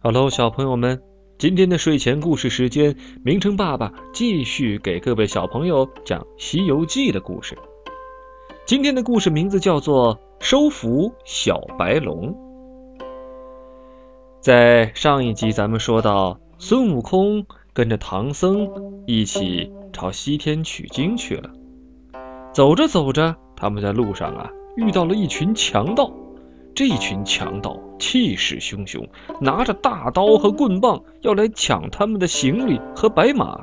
Hello，小朋友们，今天的睡前故事时间，明成爸爸继续给各位小朋友讲《西游记》的故事。今天的故事名字叫做《收服小白龙》。在上一集，咱们说到孙悟空跟着唐僧一起朝西天取经去了。走着走着，他们在路上啊遇到了一群强盗。这群强盗气势汹汹，拿着大刀和棍棒要来抢他们的行李和白马。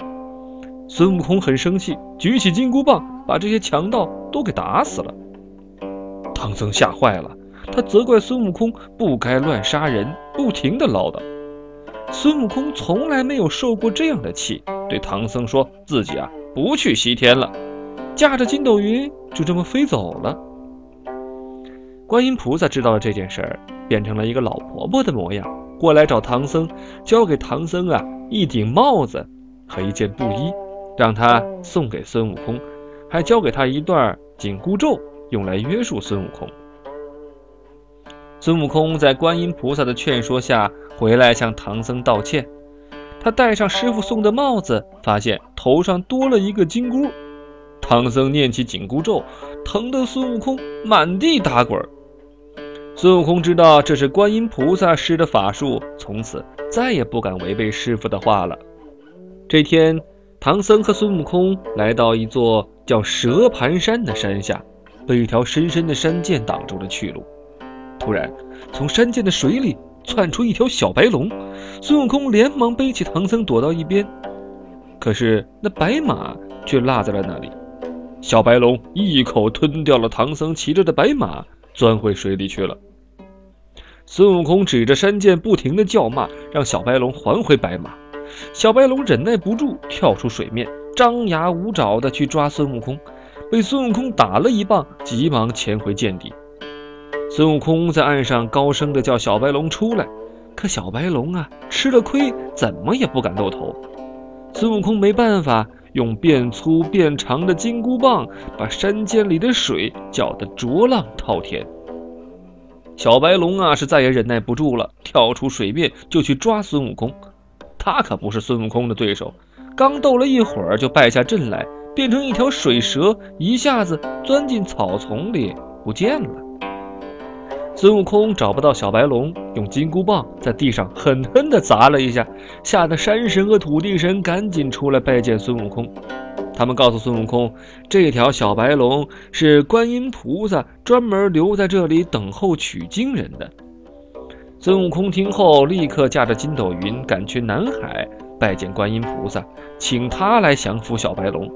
孙悟空很生气，举起金箍棒，把这些强盗都给打死了。唐僧吓坏了，他责怪孙悟空不该乱杀人，不停地唠叨。孙悟空从来没有受过这样的气，对唐僧说自己啊不去西天了，驾着筋斗云就这么飞走了。观音菩萨知道了这件事儿，变成了一个老婆婆的模样，过来找唐僧，交给唐僧啊一顶帽子和一件布衣，让他送给孙悟空，还交给他一段紧箍咒，用来约束孙悟空。孙悟空在观音菩萨的劝说下，回来向唐僧道歉。他戴上师傅送的帽子，发现头上多了一个金箍。唐僧念起紧箍咒，疼得孙悟空满地打滚。孙悟空知道这是观音菩萨施的法术，从此再也不敢违背师傅的话了。这天，唐僧和孙悟空来到一座叫蛇盘山的山下，被一条深深的山涧挡住了去路。突然，从山涧的水里窜出一条小白龙，孙悟空连忙背起唐僧躲到一边，可是那白马却落在了那里。小白龙一口吞掉了唐僧骑着的白马。钻回水里去了。孙悟空指着山涧，不停地叫骂，让小白龙还回白马。小白龙忍耐不住，跳出水面，张牙舞爪地去抓孙悟空，被孙悟空打了一棒，急忙潜回涧底。孙悟空在岸上高声地叫小白龙出来，可小白龙啊，吃了亏，怎么也不敢露头。孙悟空没办法。用变粗变长的金箍棒把山涧里的水搅得浊浪滔天。小白龙啊，是再也忍耐不住了，跳出水面就去抓孙悟空。他可不是孙悟空的对手，刚斗了一会儿就败下阵来，变成一条水蛇，一下子钻进草丛里不见了。孙悟空找不到小白龙，用金箍棒在地上狠狠地砸了一下，吓得山神和土地神赶紧出来拜见孙悟空。他们告诉孙悟空，这条小白龙是观音菩萨专门留在这里等候取经人的。孙悟空听后，立刻驾着筋斗云赶去南海拜见观音菩萨，请他来降服小白龙。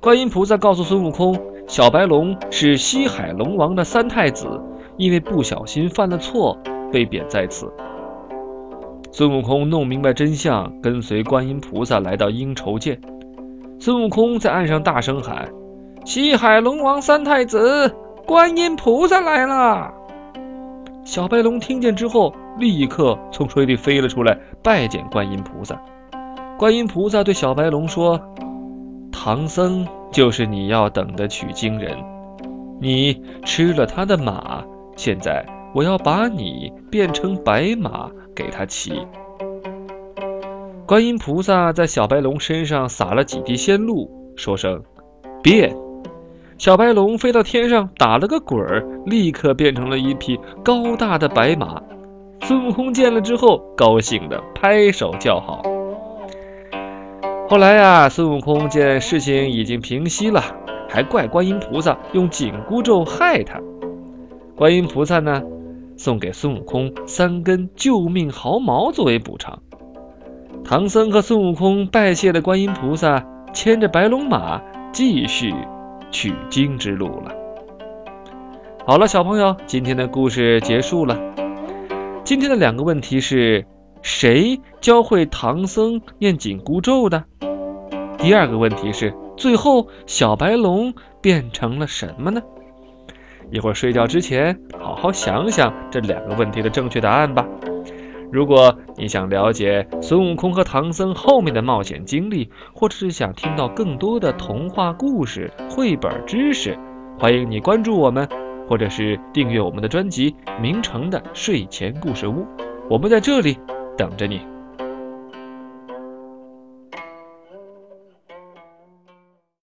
观音菩萨告诉孙悟空，小白龙是西海龙王的三太子。因为不小心犯了错，被贬在此。孙悟空弄明白真相，跟随观音菩萨来到鹰愁涧。孙悟空在岸上大声喊：“西海龙王三太子，观音菩萨来了！”小白龙听见之后，立刻从水里飞了出来，拜见观音菩萨。观音菩萨对小白龙说：“唐僧就是你要等的取经人，你吃了他的马。”现在我要把你变成白马给他骑。观音菩萨在小白龙身上撒了几滴仙露，说声“变”，小白龙飞到天上打了个滚儿，立刻变成了一匹高大的白马。孙悟空见了之后，高兴的拍手叫好。后来呀，孙悟空见事情已经平息了，还怪观音菩萨用紧箍咒害他。观音菩萨呢，送给孙悟空三根救命毫毛作为补偿。唐僧和孙悟空拜谢了观音菩萨，牵着白龙马继续取经之路了。好了，小朋友，今天的故事结束了。今天的两个问题是：谁教会唐僧念紧箍咒的？第二个问题是：最后小白龙变成了什么呢？一会儿睡觉之前，好好想想这两个问题的正确答案吧。如果你想了解孙悟空和唐僧后面的冒险经历，或者是想听到更多的童话故事、绘本知识，欢迎你关注我们，或者是订阅我们的专辑《明成的睡前故事屋》。我们在这里等着你。